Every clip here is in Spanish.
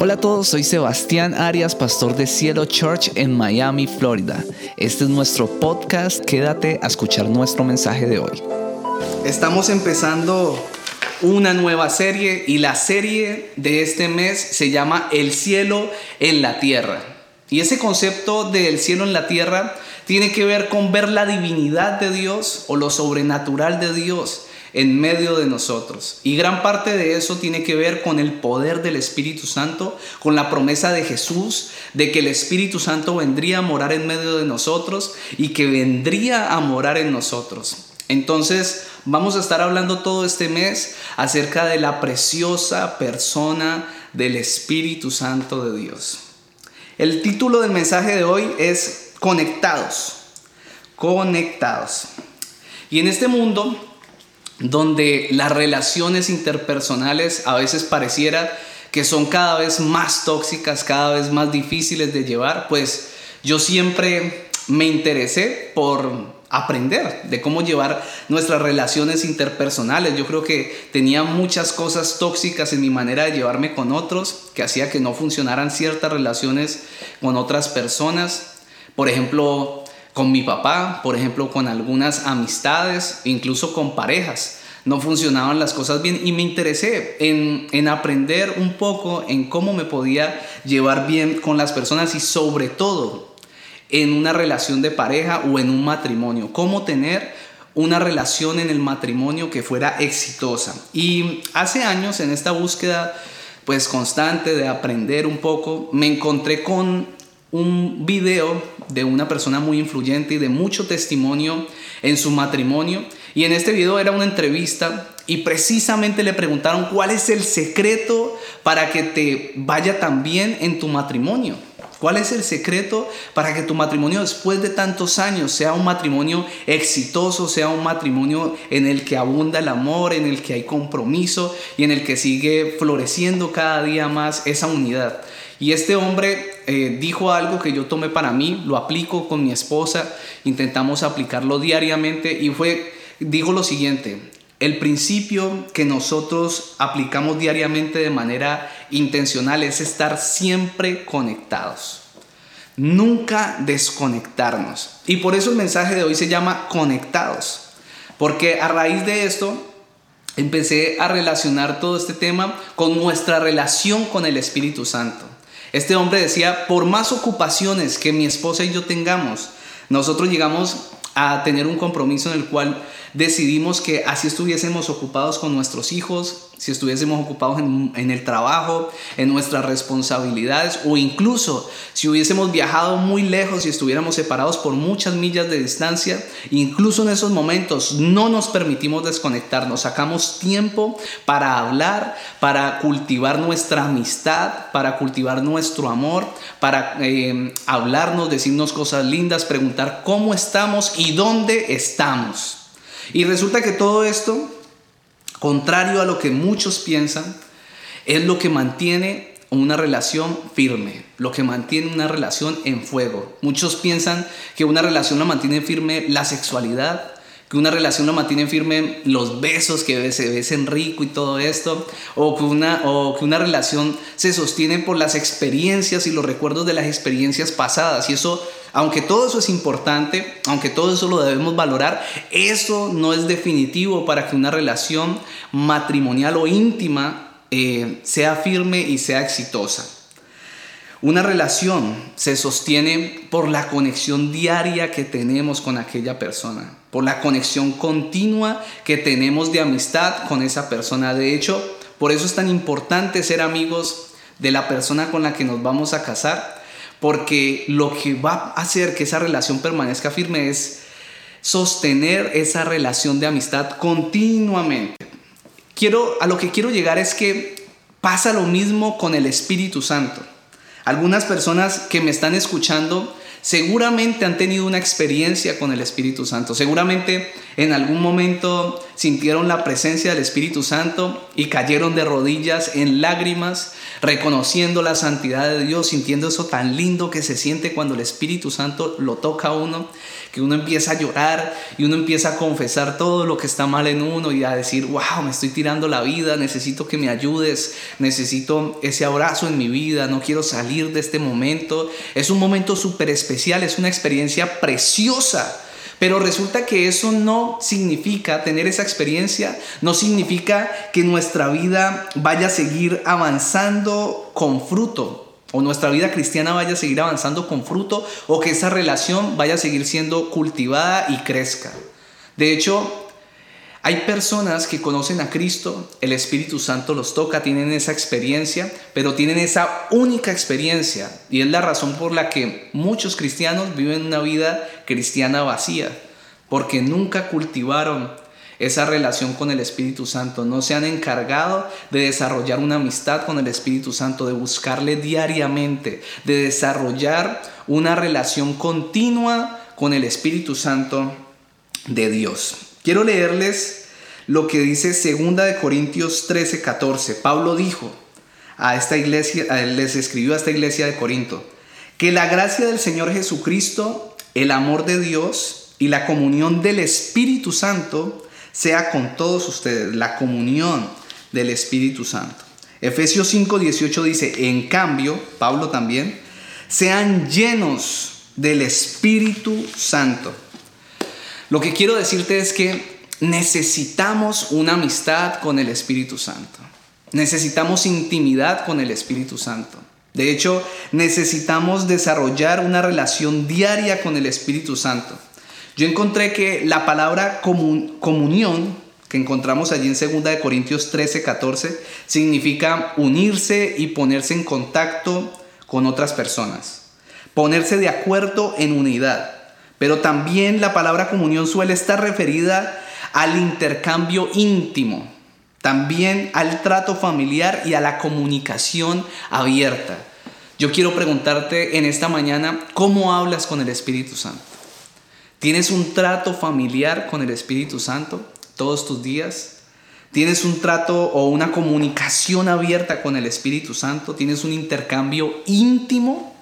Hola a todos, soy Sebastián Arias, pastor de Cielo Church en Miami, Florida. Este es nuestro podcast, quédate a escuchar nuestro mensaje de hoy. Estamos empezando una nueva serie y la serie de este mes se llama El cielo en la tierra. Y ese concepto del cielo en la tierra tiene que ver con ver la divinidad de Dios o lo sobrenatural de Dios en medio de nosotros. Y gran parte de eso tiene que ver con el poder del Espíritu Santo, con la promesa de Jesús de que el Espíritu Santo vendría a morar en medio de nosotros y que vendría a morar en nosotros. Entonces, vamos a estar hablando todo este mes acerca de la preciosa persona del Espíritu Santo de Dios. El título del mensaje de hoy es Conectados. Conectados. Y en este mundo donde las relaciones interpersonales a veces pareciera que son cada vez más tóxicas, cada vez más difíciles de llevar, pues yo siempre me interesé por aprender de cómo llevar nuestras relaciones interpersonales. Yo creo que tenía muchas cosas tóxicas en mi manera de llevarme con otros, que hacía que no funcionaran ciertas relaciones con otras personas. Por ejemplo, con mi papá, por ejemplo, con algunas amistades, incluso con parejas. No funcionaban las cosas bien y me interesé en, en aprender un poco en cómo me podía llevar bien con las personas y sobre todo en una relación de pareja o en un matrimonio. Cómo tener una relación en el matrimonio que fuera exitosa. Y hace años en esta búsqueda pues constante de aprender un poco, me encontré con un video de una persona muy influyente y de mucho testimonio en su matrimonio. Y en este video era una entrevista y precisamente le preguntaron cuál es el secreto para que te vaya tan bien en tu matrimonio. ¿Cuál es el secreto para que tu matrimonio después de tantos años sea un matrimonio exitoso, sea un matrimonio en el que abunda el amor, en el que hay compromiso y en el que sigue floreciendo cada día más esa unidad? Y este hombre eh, dijo algo que yo tomé para mí, lo aplico con mi esposa, intentamos aplicarlo diariamente y fue, dijo lo siguiente, el principio que nosotros aplicamos diariamente de manera intencional es estar siempre conectados. Nunca desconectarnos. Y por eso el mensaje de hoy se llama conectados. Porque a raíz de esto empecé a relacionar todo este tema con nuestra relación con el Espíritu Santo. Este hombre decía, por más ocupaciones que mi esposa y yo tengamos, nosotros llegamos a tener un compromiso en el cual decidimos que así estuviésemos ocupados con nuestros hijos, si estuviésemos ocupados en, el trabajo, en nuestras responsabilidades o incluso si hubiésemos viajado muy lejos y estuviéramos separados por muchas millas de distancia, incluso en esos momentos no nos permitimos desconectarnos, sacamos tiempo para hablar, para cultivar nuestra amistad, para cultivar nuestro amor, para eh, hablarnos, decirnos cosas lindas, preguntar cómo estamos y dónde estamos. Y resulta que todo esto contrario a lo que muchos piensan, es lo que mantiene una relación firme, lo que mantiene una relación en fuego. Muchos piensan que una relación la mantiene firme la sexualidad, que una relación la mantiene firme los besos, que se besen rico y todo esto, o que, una, o que una relación se sostiene por las experiencias y los recuerdos de las experiencias pasadas. Y eso aunque todo eso es importante, aunque todo eso lo debemos valorar, eso no es definitivo para que una relación matrimonial o íntima eh, sea firme y sea exitosa. Una relación se sostiene por la conexión diaria que tenemos con aquella persona, por la conexión continua que tenemos de amistad con esa persona. De hecho, por eso es tan importante ser amigos de la persona con la que nos vamos a casar, porque lo que va a hacer que esa relación permanezca firme es sostener esa relación de amistad continuamente. Quiero, a lo que quiero llegar es que pasa lo mismo con el Espíritu Santo. Algunas personas que me están escuchando seguramente han tenido una experiencia con el Espíritu Santo. Seguramente en algún momento sintieron la presencia del Espíritu Santo y cayeron de rodillas en lágrimas, reconociendo la santidad de Dios, sintiendo eso tan lindo que se siente cuando el Espíritu Santo lo toca a uno, que uno empieza a llorar y uno empieza a confesar todo lo que está mal en uno y a decir, wow, me estoy tirando la vida, necesito que me ayudes, necesito ese abrazo en mi vida, no quiero salir de este momento. Es un momento súper especial, es una experiencia preciosa. Pero resulta que eso no significa, tener esa experiencia, no significa que nuestra vida vaya a seguir avanzando con fruto o nuestra vida cristiana vaya a seguir avanzando con fruto o que esa relación vaya a seguir siendo cultivada y crezca. De hecho, hay personas que conocen a Cristo, el Espíritu Santo los toca, tienen esa experiencia, pero tienen esa única experiencia y es la razón por la que muchos cristianos viven una vida cristiana vacía, porque nunca cultivaron esa relación con el Espíritu Santo, no se han encargado de desarrollar una amistad con el Espíritu Santo, de buscarle diariamente, de desarrollar una relación continua con el Espíritu Santo de Dios. Quiero leerles lo que dice 2 de Corintios 13, 14. Pablo dijo a esta iglesia, les escribió a esta iglesia de Corinto, que la gracia del Señor Jesucristo, el amor de Dios y la comunión del Espíritu Santo sea con todos ustedes, la comunión del Espíritu Santo. Efesios 5, 18 dice, en cambio, Pablo también, sean llenos del Espíritu Santo. Lo que quiero decirte es que necesitamos una amistad con el Espíritu Santo. Necesitamos intimidad con el Espíritu Santo. De hecho, necesitamos desarrollar una relación diaria con el Espíritu Santo. Yo encontré que la palabra comunión, que encontramos allí en 2 Corintios 13, 14, significa unirse y ponerse en contacto con otras personas. Ponerse de acuerdo en unidad. Pero también la palabra comunión suele estar referida al intercambio íntimo, también al trato familiar y a la comunicación abierta. Yo quiero preguntarte en esta mañana, ¿cómo hablas con el Espíritu Santo? ¿Tienes un trato familiar con el Espíritu Santo todos tus días? ¿Tienes un trato o una comunicación abierta con el Espíritu Santo? ¿Tienes un intercambio íntimo?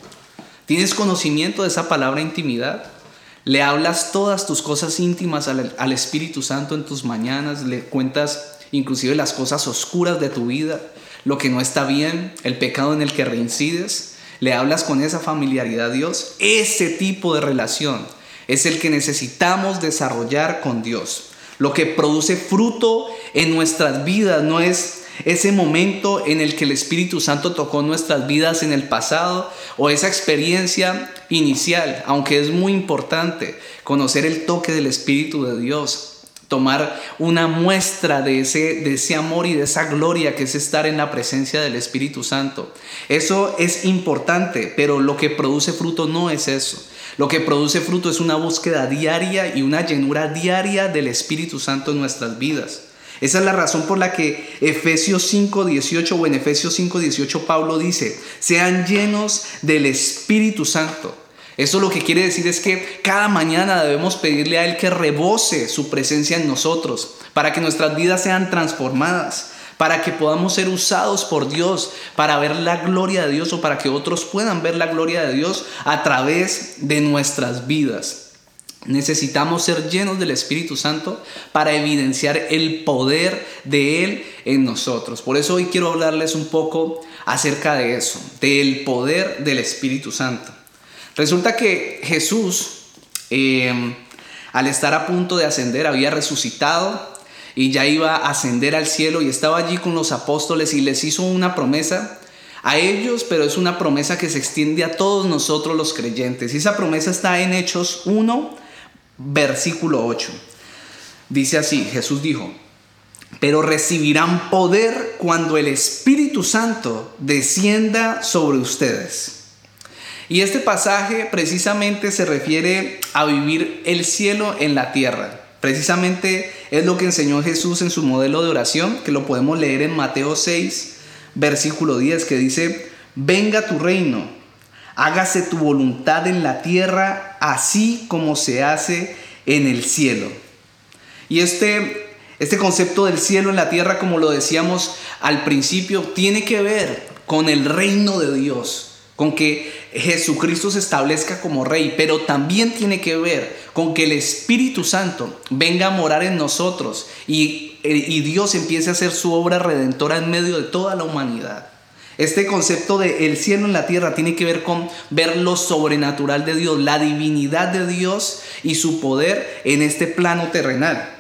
¿Tienes conocimiento de esa palabra intimidad? ¿Le hablas todas tus cosas íntimas al, Espíritu Santo en tus mañanas? ¿Le cuentas inclusive las cosas oscuras de tu vida? Lo que no está bien, el pecado en el que reincides. ¿Le hablas con esa familiaridad a Dios? Ese tipo de relación es el que necesitamos desarrollar con Dios. Lo que produce fruto en nuestras vidas no es ese momento en el que el Espíritu Santo tocó nuestras vidas en el pasado o esa experiencia inicial, aunque es muy importante conocer el toque del Espíritu de Dios, tomar una muestra de ese, de ese amor y de esa gloria que es estar en la presencia del Espíritu Santo. Eso es importante, pero lo que produce fruto no es eso. Lo que produce fruto es una búsqueda diaria y una llenura diaria del Espíritu Santo en nuestras vidas. Esa es la razón por la que Efesios 5:18 o en Efesios 5:18 Pablo dice, sean llenos del Espíritu Santo. Eso lo que quiere decir es que cada mañana debemos pedirle a Él que rebose su presencia en nosotros, para que nuestras vidas sean transformadas, para que podamos ser usados por Dios, para ver la gloria de Dios o para que otros puedan ver la gloria de Dios a través de nuestras vidas. Necesitamos ser llenos del Espíritu Santo para evidenciar el poder de Él en nosotros. Por eso hoy quiero hablarles un poco acerca de eso, del poder del Espíritu Santo. Resulta que Jesús, eh, al estar a punto de ascender, había resucitado y ya iba a ascender al cielo y estaba allí con los apóstoles y les hizo una promesa a ellos, pero es una promesa que se extiende a todos nosotros los creyentes. Y esa promesa está en Hechos 1, versículo 8. Dice así, Jesús dijo, pero recibirán poder cuando el Espíritu Santo descienda sobre ustedes. Y este pasaje precisamente se refiere a vivir el cielo en la tierra. Precisamente es lo que enseñó Jesús en su modelo de oración, que lo podemos leer en Mateo 6, versículo 10, que dice, venga tu reino, hágase tu voluntad en la tierra, así como se hace en el cielo. Y este Este concepto del cielo en la tierra, como lo decíamos al principio, tiene que ver con el reino de Dios, con que Jesucristo se establezca como rey, pero también tiene que ver con que el Espíritu Santo venga a morar en nosotros y, y Dios empiece a hacer su obra redentora en medio de toda la humanidad. Este concepto de el cielo en la tierra tiene que ver con ver lo sobrenatural de Dios, la divinidad de Dios y su poder en este plano terrenal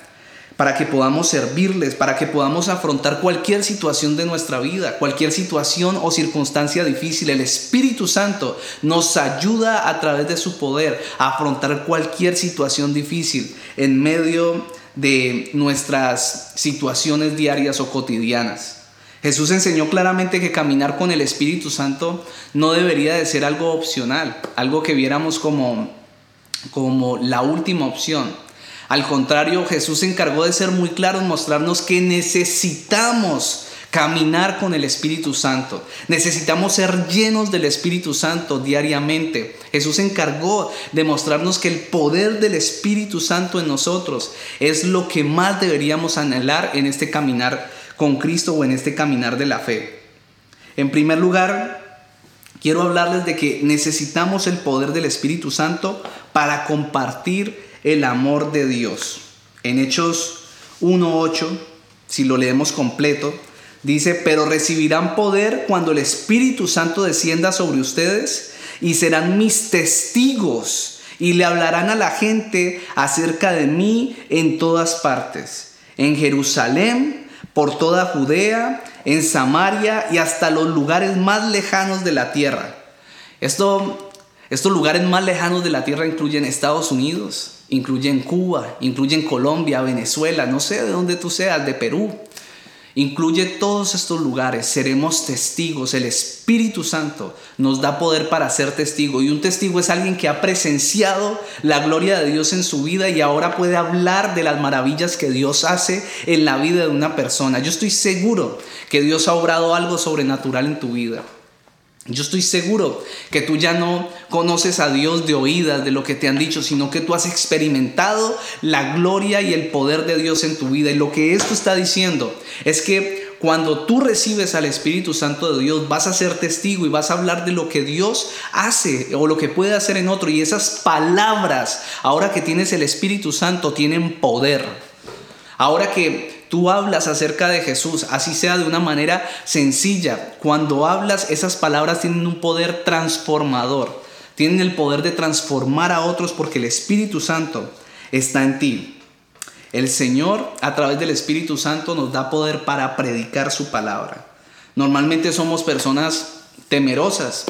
para que podamos servirles, para que podamos afrontar cualquier situación de nuestra vida, cualquier situación o circunstancia difícil. El Espíritu Santo nos ayuda a través de su poder a afrontar cualquier situación difícil en medio de nuestras situaciones diarias o cotidianas. Jesús enseñó claramente que caminar con el Espíritu Santo no debería de ser algo opcional, algo que viéramos como, como la última opción al contrario, Jesús se encargó de ser muy claro en mostrarnos que necesitamos caminar con el Espíritu Santo. Necesitamos ser llenos del Espíritu Santo diariamente. Jesús se encargó de mostrarnos que el poder del Espíritu Santo en nosotros es lo que más deberíamos anhelar en este caminar con Cristo o en este caminar de la fe. En primer lugar, quiero hablarles de que necesitamos el poder del Espíritu Santo para compartir el amor de Dios. En Hechos 1.8, si lo leemos completo, dice, pero recibirán poder cuando el Espíritu Santo descienda sobre ustedes y serán mis testigos y le hablarán a la gente acerca de mí en todas partes, en Jerusalén, por toda Judea, en Samaria y hasta los lugares más lejanos de la tierra. Esto, estos lugares más lejanos de la tierra incluyen Estados Unidos, incluyen Cuba, incluyen Colombia, Venezuela, no sé de dónde tú seas, de Perú. Incluye todos estos lugares, seremos testigos, el Espíritu Santo nos da poder para ser testigo y un testigo es alguien que ha presenciado la gloria de Dios en su vida y ahora puede hablar de las maravillas que Dios hace en la vida de una persona. Yo estoy seguro que Dios ha obrado algo sobrenatural en tu vida. Yo estoy seguro que tú ya no conoces a Dios de oídas, de lo que te han dicho, sino que tú has experimentado la gloria y el poder de Dios en tu vida. Y lo que esto está diciendo es que cuando tú recibes al Espíritu Santo de Dios, vas a ser testigo y vas a hablar de lo que Dios hace o lo que puede hacer en otro. Y esas palabras, ahora que tienes el Espíritu Santo, tienen poder. Ahora que tú hablas acerca de Jesús, así sea de una manera sencilla, cuando hablas esas palabras tienen un poder transformador, tienen el poder de transformar a otros porque el Espíritu Santo está en ti. El Señor a través del Espíritu Santo nos da poder para predicar su palabra. Normalmente somos personas temerosas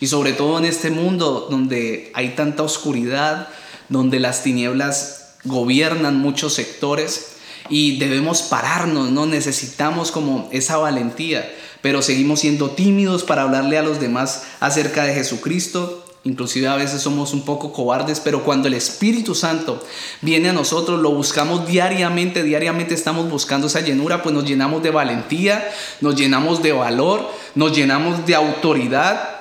y sobre todo en este mundo donde hay tanta oscuridad, donde las tinieblas gobiernan muchos sectores, y debemos pararnos, no necesitamos como esa valentía, pero seguimos siendo tímidos para hablarle a los demás acerca de Jesucristo. Inclusive a veces somos un poco cobardes, pero cuando el Espíritu Santo viene a nosotros, lo buscamos diariamente, diariamente estamos buscando esa llenura, pues nos llenamos de valentía, nos llenamos de valor, nos llenamos de autoridad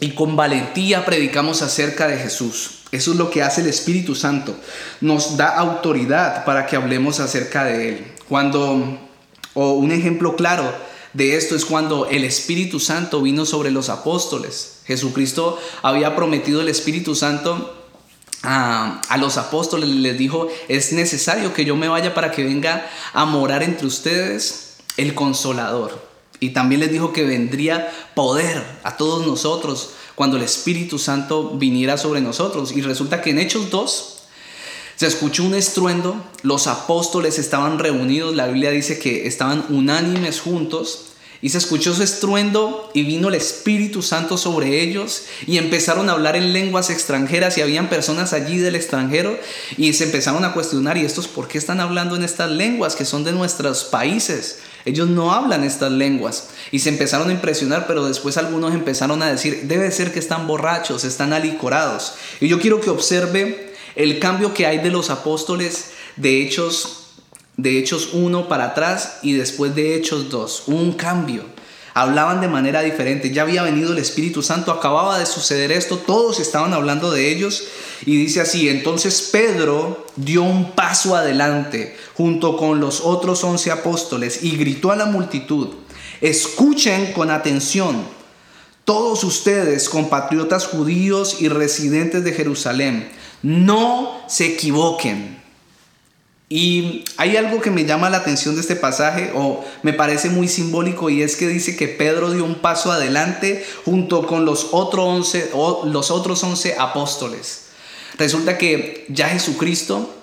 y con valentía predicamos acerca de Jesús. Eso es lo que hace el Espíritu Santo. Nos da autoridad para que hablemos acerca de Él. Cuando, o un ejemplo claro de esto es cuando el Espíritu Santo vino sobre los apóstoles. Jesucristo había prometido el Espíritu Santo a, a, los apóstoles, les dijo, es necesario que yo me vaya para que venga a morar entre ustedes el consolador. Y también les dijo que vendría poder a todos nosotros cuando el Espíritu Santo viniera sobre nosotros. Y resulta que en Hechos 2 se escuchó un estruendo, los apóstoles estaban reunidos, la Biblia dice que estaban unánimes juntos. Y se escuchó su estruendo y vino el Espíritu Santo sobre ellos y empezaron a hablar en lenguas extranjeras y habían personas allí del extranjero y se empezaron a cuestionar, ¿y estos por qué están hablando en estas lenguas que son de nuestros países? Ellos no hablan estas lenguas. Y se empezaron a impresionar, pero después algunos empezaron a decir, debe ser que están borrachos, están alicorados. Y yo quiero que observe el cambio que hay de los apóstoles de Hechos, de Hechos 1 para atrás y después de Hechos 2. Un cambio. hablaban de manera diferente. Ya había venido el Espíritu Santo, acababa de suceder esto, todos estaban hablando de ellos. Y dice así, entonces Pedro dio un paso adelante junto con los otros once apóstoles y gritó a la multitud, escuchen con atención, todos ustedes, compatriotas judíos y residentes de Jerusalén, no se equivoquen. Y hay algo que me llama la atención de este pasaje o me parece muy simbólico y es que dice que Pedro dio un paso adelante junto con los, otros los otros 11 apóstoles. Resulta que ya Jesucristo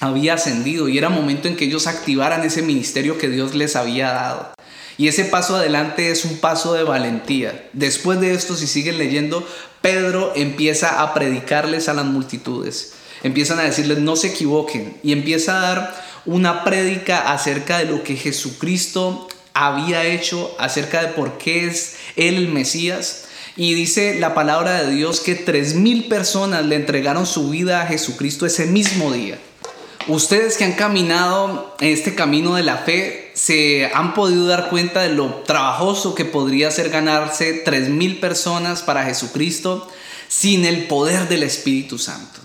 había ascendido y era momento en que ellos activaran ese ministerio que Dios les había dado. Y ese paso adelante es un paso de valentía. Después de esto, si siguen leyendo, Pedro empieza a predicarles a las multitudes empiezan a decirles no se equivoquen y empieza a dar una prédica acerca de lo que Jesucristo había hecho, acerca de por qué es Él el Mesías. Y dice la palabra de Dios que tres mil personas le entregaron su vida a Jesucristo ese mismo día. Ustedes que han caminado en este camino de la fe se han podido dar cuenta de lo trabajoso que podría ser ganarse tres mil personas para Jesucristo sin el poder del Espíritu Santo.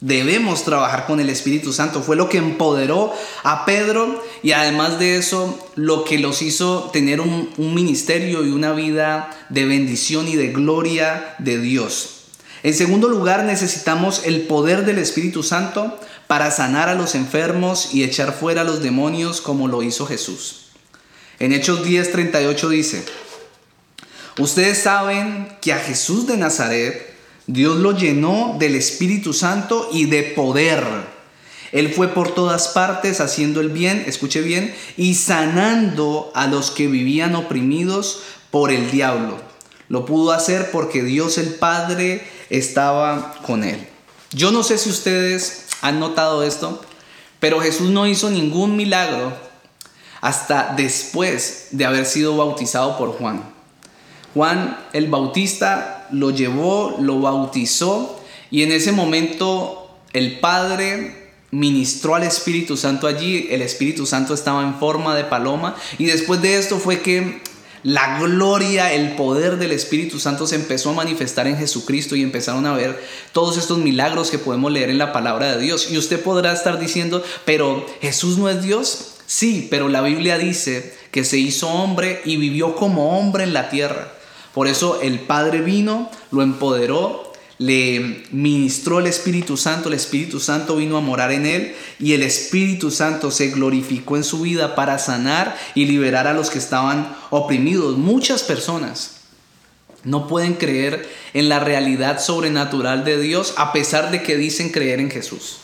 Debemos trabajar con el Espíritu Santo. Fue lo que empoderó a Pedro y además de eso lo que los hizo tener un, ministerio y una vida de bendición y de gloria de Dios. En segundo lugar, necesitamos el poder del Espíritu Santo para sanar a los enfermos y echar fuera a los demonios como lo hizo Jesús. En Hechos 10:38 dice, ustedes saben que a Jesús de Nazaret, Dios lo llenó del Espíritu Santo y de poder. Él fue por todas partes haciendo el bien, escuche bien, y sanando a los que vivían oprimidos por el diablo. Lo pudo hacer porque Dios el Padre estaba con él. Yo no sé si ustedes han notado esto, pero Jesús no hizo ningún milagro hasta después de haber sido bautizado por Juan. Juan el Bautista lo llevó, lo bautizó y en ese momento el Padre ministró al Espíritu Santo allí, el Espíritu Santo estaba en forma de paloma y después de esto fue que la gloria, el poder del Espíritu Santo se empezó a manifestar en Jesucristo y empezaron a ver todos estos milagros que podemos leer en la palabra de Dios. Y usted podrá estar diciendo, pero Jesús no es Dios. Sí, pero la Biblia dice que se hizo hombre y vivió como hombre en la tierra. Por eso el Padre vino, lo empoderó, le ministró el Espíritu Santo, el Espíritu Santo vino a morar en él y el Espíritu Santo se glorificó en su vida para sanar y liberar a los que estaban oprimidos. Muchas personas no pueden creer en la realidad sobrenatural de Dios a pesar de que dicen creer en Jesús.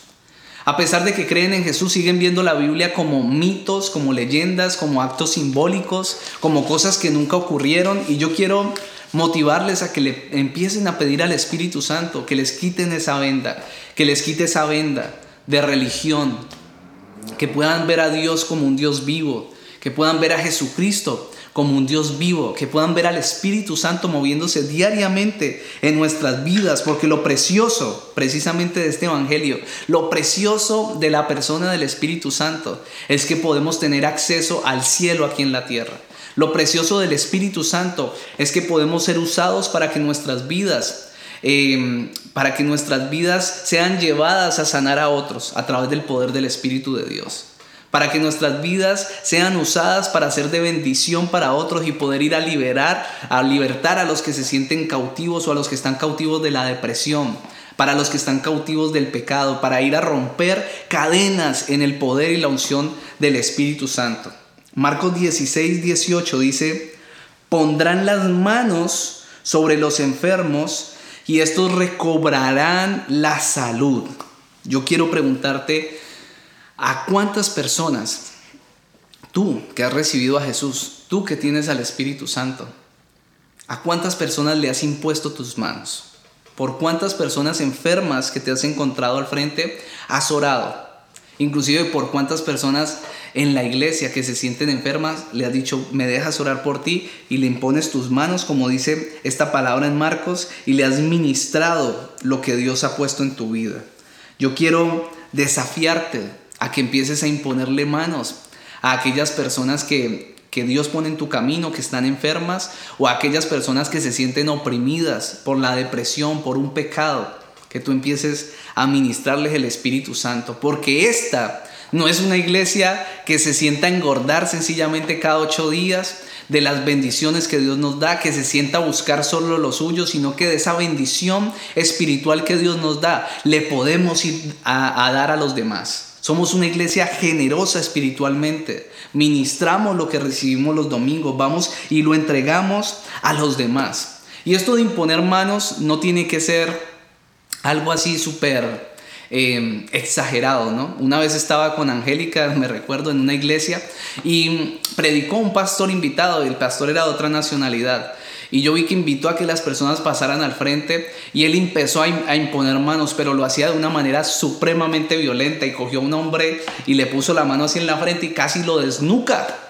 A pesar de que creen en Jesús, siguen viendo la Biblia como mitos, como leyendas, como actos simbólicos, como cosas que nunca ocurrieron. Y yo quiero motivarles a que le empiecen a pedir al Espíritu Santo que les quiten esa venda, que les quite esa venda de religión, que puedan ver a Dios como un Dios vivo, que puedan ver a Jesucristo como un Dios vivo, que puedan ver al Espíritu Santo moviéndose diariamente en nuestras vidas, porque lo precioso precisamente de este Evangelio, lo precioso de la persona del Espíritu Santo es que podemos tener acceso al cielo aquí en la tierra. Lo precioso del Espíritu Santo es que podemos ser usados para que nuestras vidas em, para que nuestras vidas sean llevadas a sanar a otros a través del poder del Espíritu de Dios para que nuestras vidas sean usadas para ser de bendición para otros y poder ir a liberar, a libertar a los que se sienten cautivos o a los que están cautivos de la depresión, para los que están cautivos del pecado, para ir a romper cadenas en el poder y la unción del Espíritu Santo. Marcos 16, 18 dice, pondrán las manos sobre los enfermos y estos recobrarán la salud. Yo quiero preguntarte, ¿A cuántas personas, tú que has recibido a Jesús, tú que tienes al Espíritu Santo, a cuántas personas le has impuesto tus manos? ¿Por cuántas personas enfermas que te has encontrado al frente has orado? Inclusive por cuántas personas en la iglesia que se sienten enfermas le has dicho, me dejas orar por ti y le impones tus manos, como dice esta palabra en Marcos, y le has ministrado lo que Dios ha puesto en tu vida. Yo quiero desafiarte a que empieces a imponerle manos a aquellas personas que que Dios pone en tu camino, que están enfermas, o a aquellas personas que se sienten oprimidas por la depresión, por un pecado, que tú empieces a ministrarles el Espíritu Santo, porque esta no es una iglesia que se sienta engordar sencillamente cada ocho días de las bendiciones que Dios nos da, que se sienta a buscar solo lo suyo, sino que de esa bendición espiritual que Dios nos da, le podemos ir a dar a los demás. Somos una iglesia generosa espiritualmente. Ministramos lo que recibimos los domingos, vamos y lo entregamos a los demás. Y esto de imponer manos no tiene que ser algo así súper eh, exagerado, ¿no? Una vez estaba con Angélica, me recuerdo, en una iglesia y predicó un pastor invitado y el pastor era de otra nacionalidad. Y yo vi que invitó a que las personas pasaran al frente y él empezó a, imponer manos, pero lo hacía de una manera supremamente violenta y cogió a un hombre y le puso la mano así en la frente y casi lo desnuca.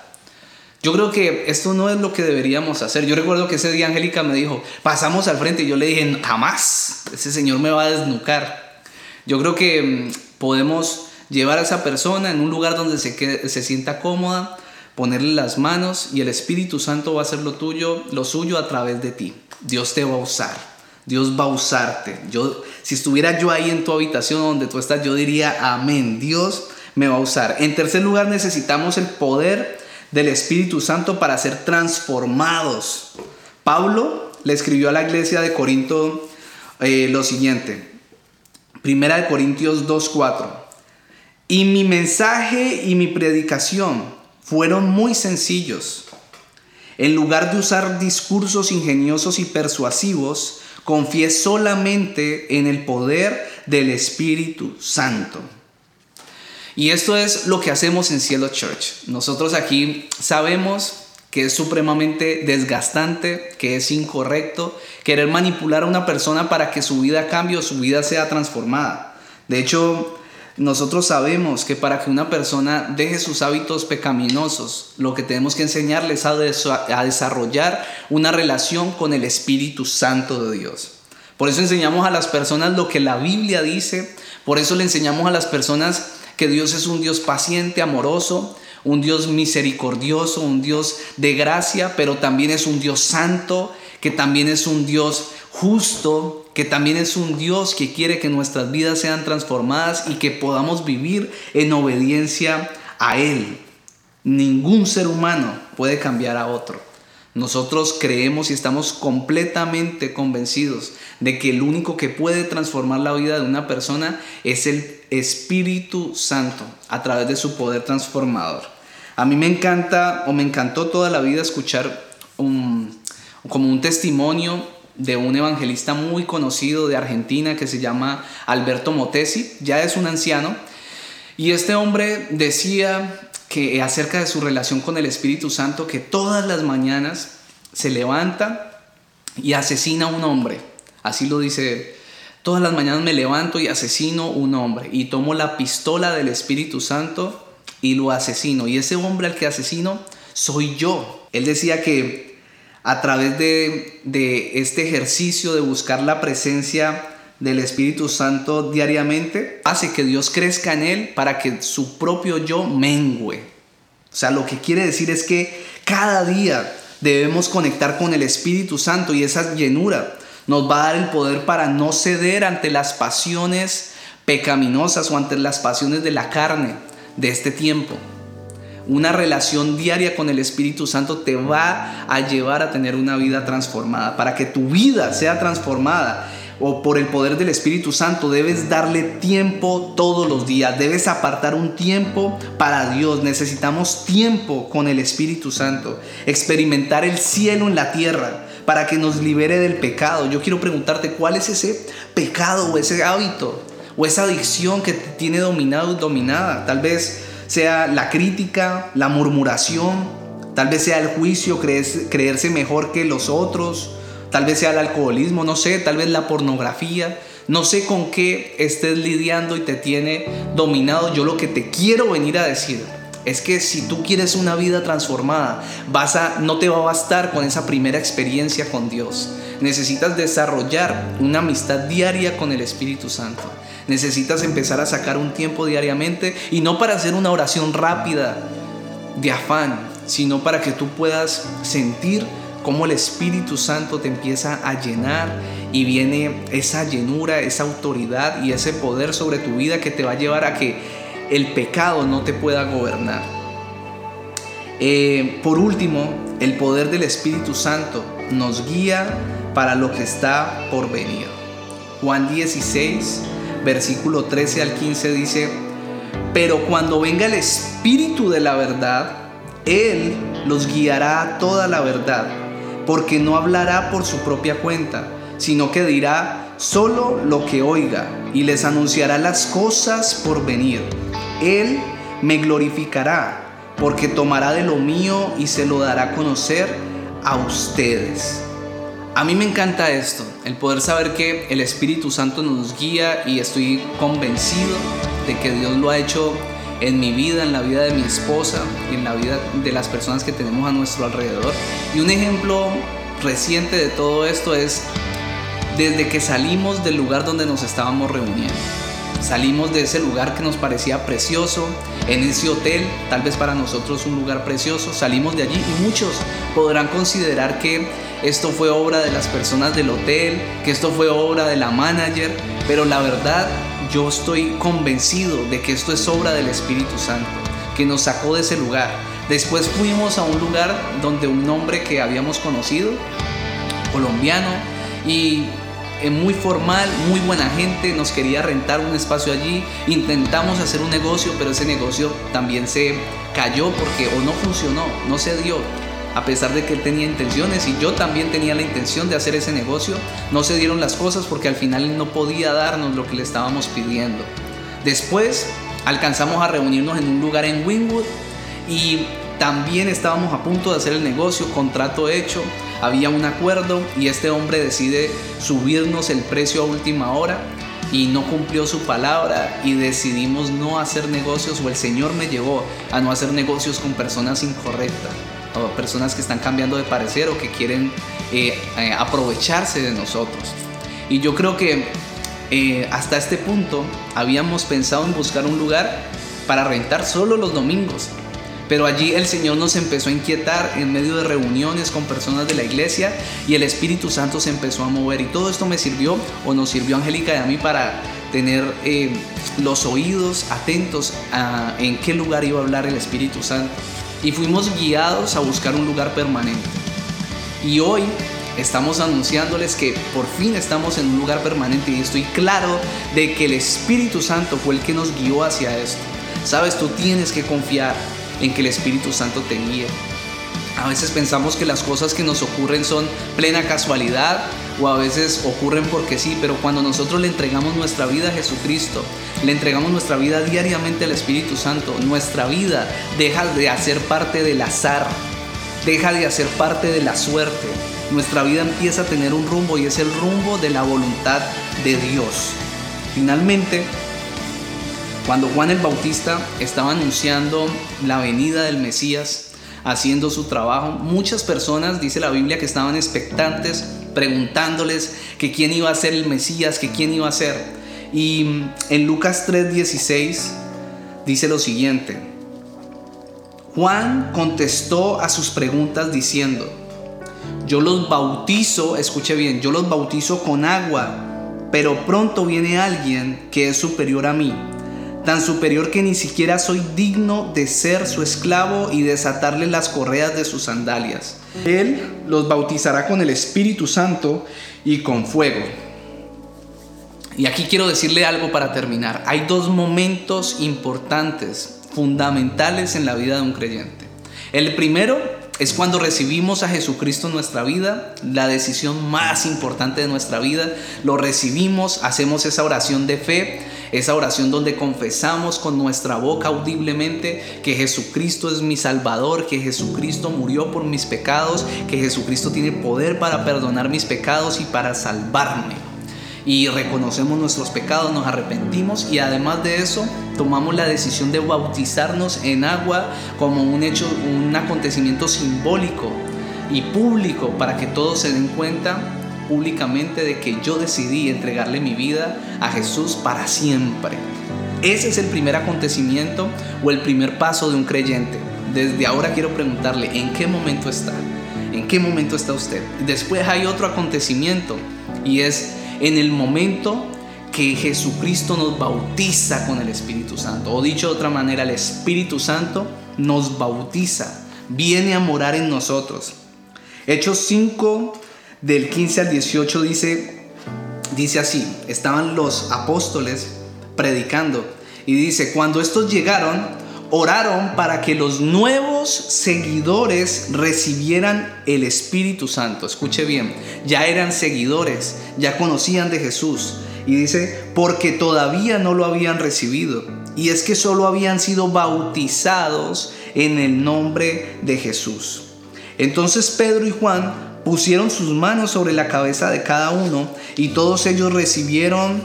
Yo creo que esto no es lo que deberíamos hacer. Yo recuerdo que ese día Angélica me dijo, pasamos al frente y yo le dije, jamás, ese señor me va a desnucar. Yo creo que mm, podemos llevar a esa persona en un lugar donde se, se sienta cómoda, ponerle las manos y el Espíritu Santo va a hacer lo tuyo, lo suyo a través de ti. Dios te va a usar. Dios va a usarte. Yo, si estuviera yo ahí en tu habitación donde tú estás, yo diría amén. Dios me va a usar. En tercer lugar, necesitamos el poder del Espíritu Santo para ser transformados. Pablo le escribió a la iglesia de Corinto eh, lo siguiente. Primera de Corintios 2.4. Y mi mensaje y mi predicación fueron muy sencillos. En lugar de usar discursos ingeniosos y persuasivos, confié solamente en el poder del Espíritu Santo. Y esto es lo que hacemos en Cielo Church. Nosotros aquí sabemos que es supremamente desgastante, que es incorrecto querer manipular a una persona para que su vida cambie o su vida sea transformada. De hecho, nosotros sabemos que para que una persona deje sus hábitos pecaminosos, lo que tenemos que enseñarles es a, desarrollar una relación con el Espíritu Santo de Dios. Por eso enseñamos a las personas lo que la Biblia dice, por eso le enseñamos a las personas que Dios es un Dios paciente, amoroso, un Dios misericordioso, un Dios de gracia, pero también es un Dios santo, que también es un Dios justo, que también es un Dios que quiere que nuestras vidas sean transformadas y que podamos vivir en obediencia a Él. Ningún ser humano puede cambiar a otro. Nosotros creemos y estamos completamente convencidos de que el único que puede transformar la vida de una persona es el Espíritu Santo a través de su poder transformador. A mí me encanta o me encantó toda la vida escuchar un, como un testimonio de un evangelista muy conocido de Argentina que se llama Alberto Motesi, ya es un anciano, y este hombre decía que acerca de su relación con el Espíritu Santo, que todas las mañanas se levanta y asesina a un hombre, así lo dice él. Todas las mañanas me levanto y asesino un hombre y tomo la pistola del Espíritu Santo y lo asesino. Y ese hombre al que asesino soy yo. Él decía que a través de, este ejercicio de buscar la presencia del Espíritu Santo diariamente, hace que Dios crezca en él para que su propio yo mengüe. O sea, lo que quiere decir es que cada día debemos conectar con el Espíritu Santo y esa llenura nos va a dar el poder para no ceder ante las pasiones pecaminosas o ante las pasiones de la carne de este tiempo una relación diaria con el Espíritu Santo te va a llevar a tener una vida transformada. Para que tu vida sea transformada o por el poder del Espíritu Santo, debes darle tiempo todos los días, debes apartar un tiempo para Dios. Necesitamos tiempo con el Espíritu Santo, experimentar el cielo en la tierra para que nos libere del pecado. Yo quiero preguntarte, ¿cuál es ese pecado o ese hábito o esa adicción que te tiene dominado dominada? Tal vez sea la crítica, la murmuración, tal vez sea el juicio, creerse, mejor que los otros, tal vez sea el alcoholismo, no sé, tal vez la pornografía. No sé con qué estés lidiando y te tiene dominado. Yo lo que te quiero venir a decir es que si tú quieres una vida transformada, vas a, no te va a bastar con esa primera experiencia con Dios. Necesitas desarrollar una amistad diaria con el Espíritu Santo. Necesitas empezar a sacar un tiempo diariamente y no para hacer una oración rápida de afán, sino para que tú puedas sentir cómo el Espíritu Santo te empieza a llenar y viene esa llenura, esa autoridad y ese poder sobre tu vida que te va a llevar a que el pecado no te pueda gobernar. Eh, por último, el poder del Espíritu Santo nos guía para lo que está por venir. Juan 16, versículo 13 al 15 dice, pero cuando venga el Espíritu de la verdad, Él los guiará a toda la verdad, porque no hablará por su propia cuenta, sino que dirá solo lo que oiga y les anunciará las cosas por venir. Él me glorificará, porque tomará de lo mío y se lo dará a conocer a ustedes. A mí me encanta esto, el poder saber que el Espíritu Santo nos guía y estoy convencido de que Dios lo ha hecho en mi vida, en la vida de mi esposa y en la vida de las personas que tenemos a nuestro alrededor. Y un ejemplo reciente de todo esto es desde que salimos del lugar donde nos estábamos reuniendo. Salimos de ese lugar que nos parecía precioso, en ese hotel, tal vez para nosotros un lugar precioso, salimos de allí y muchos podrán considerar que esto fue obra de las personas del hotel, que esto fue obra de la manager, pero la verdad yo estoy convencido de que esto es obra del Espíritu Santo, que nos sacó de ese lugar. Después fuimos a un lugar donde un hombre que habíamos conocido, colombiano, y muy formal, muy buena gente, nos quería rentar un espacio allí, intentamos hacer un negocio, pero ese negocio también se cayó porque o no funcionó, no se dio. A pesar de que él tenía intenciones y yo también tenía la intención de hacer ese negocio, no se dieron las cosas porque al final él no podía darnos lo que le estábamos pidiendo. Después alcanzamos a reunirnos en un lugar en Wynwood y también estábamos a punto de hacer el negocio, contrato hecho, había un acuerdo y este hombre decide subirnos el precio a última hora y no cumplió su palabra y decidimos no hacer negocios o el Señor me llevó a no hacer negocios con personas incorrectas o personas que están cambiando de parecer o que quieren eh, eh, aprovecharse de nosotros. Y yo creo que eh, hasta este punto habíamos pensado en buscar un lugar para rentar solo los domingos pero allí el Señor nos empezó a inquietar en medio de reuniones con personas de la iglesia y el Espíritu Santo se empezó a mover. Y todo esto me sirvió o nos sirvió Angélica y a mí para tener los oídos atentos a en qué lugar iba a hablar el Espíritu Santo. Y fuimos guiados a buscar un lugar permanente. Y hoy estamos anunciándoles que por fin estamos en un lugar permanente y estoy claro de que el Espíritu Santo fue el que nos guió hacia esto. Sabes, tú tienes que confiar en que el Espíritu Santo te guíe. A veces pensamos que las cosas que nos ocurren son plena casualidad o a veces ocurren porque sí, pero cuando nosotros le entregamos nuestra vida a Jesucristo, le entregamos nuestra vida diariamente al Espíritu Santo, nuestra vida deja de hacer parte del azar, deja de hacer parte de la suerte. Nuestra vida empieza a tener un rumbo y es el rumbo de la voluntad de Dios. Finalmente, cuando Juan el Bautista estaba anunciando la venida del Mesías, haciendo su trabajo, muchas personas, dice la Biblia, que estaban expectantes, preguntándoles que quién iba a ser el Mesías, que quién iba a ser. Y en Lucas 3:16 dice lo siguiente. Juan contestó a sus preguntas diciendo, yo los bautizo, escuche bien, yo los bautizo con agua, pero pronto viene alguien que es superior a mí tan superior que ni siquiera soy digno de ser su esclavo y desatarle las correas de sus sandalias. Él los bautizará con el Espíritu Santo y con fuego. Y aquí quiero decirle algo para terminar. Hay dos momentos importantes, fundamentales en la vida de un creyente. El primero es cuando recibimos a Jesucristo en nuestra vida, la decisión más importante de nuestra vida. Lo recibimos, hacemos esa oración de fe esa oración donde confesamos con nuestra boca audiblemente que Jesucristo es mi Salvador, que Jesucristo murió por mis pecados, que Jesucristo tiene poder para perdonar mis pecados y para salvarme. Y reconocemos nuestros pecados, nos arrepentimos y además de eso tomamos la decisión de bautizarnos en agua como un hecho, un acontecimiento simbólico y público para que todos se den cuenta públicamente de que yo decidí entregarle mi vida a Jesús para siempre. Ese es el primer acontecimiento o el primer paso de un creyente, desde ahora quiero preguntarle, ¿en qué momento está? ¿En qué momento está usted? Después hay otro acontecimiento y es en el momento que Jesucristo nos bautiza con el Espíritu Santo. O dicho de otra manera, el Espíritu Santo nos bautiza, viene a morar en nosotros. Hechos 5 del 15 al 18 dice, dice así, estaban los apóstoles predicando y dice, cuando estos llegaron, oraron para que los nuevos seguidores recibieran el Espíritu Santo. Escuche bien, ya eran seguidores, ya conocían de Jesús. Y dice, porque todavía no lo habían recibido. Y es que solo habían sido bautizados en el nombre de Jesús. Entonces Pedro y Juan pusieron sus manos sobre la cabeza de cada uno y todos ellos recibieron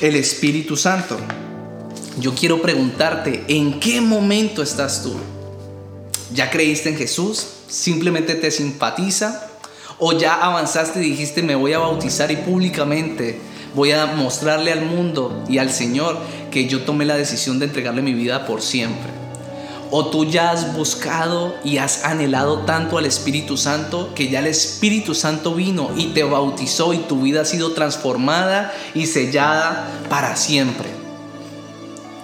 el Espíritu Santo. Yo quiero preguntarte, ¿en qué momento estás tú? ¿Ya creíste en Jesús? ¿Simplemente te simpatiza? ¿O ya avanzaste y dijiste, me voy a bautizar y públicamente voy a mostrarle al mundo y al Señor que yo tomé la decisión de entregarle mi vida por siempre? ¿O tú ya has buscado y has anhelado tanto al Espíritu Santo que ya el Espíritu Santo vino y te bautizó y tu vida ha sido transformada y sellada para siempre?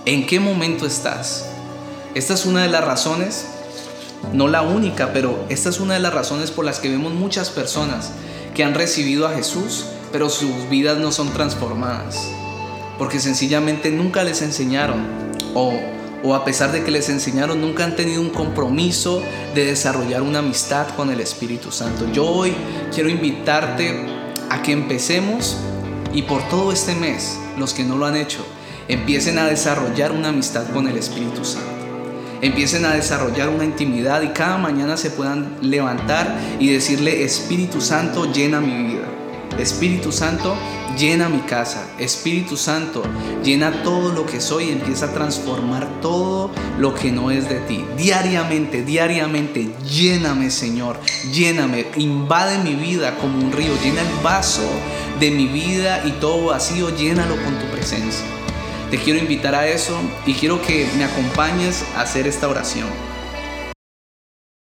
¿En qué momento estás? Esta es una de las razones, no la única, pero esta es una de las razones por las que vemos muchas personas que han recibido a Jesús, pero sus vidas no son transformadas. Porque sencillamente nunca les enseñaron o, o a pesar de que les enseñaron, nunca han tenido un compromiso de desarrollar una amistad con el Espíritu Santo. Yo hoy quiero invitarte a que empecemos y por todo este mes, los que no lo han hecho, empiecen a desarrollar una amistad con el Espíritu Santo. Empiecen a desarrollar una intimidad y cada mañana se puedan levantar y decirle, Espíritu Santo, llena mi vida. Espíritu Santo, llena mi casa. Espíritu Santo, llena todo lo que soy y empieza a transformar todo lo que no es de ti. Diariamente, diariamente, lléname Señor, lléname, invade mi vida como un río, llena el vaso de mi vida y todo vacío, llénalo con tu presencia. Te quiero invitar a eso y quiero que me acompañes a hacer esta oración.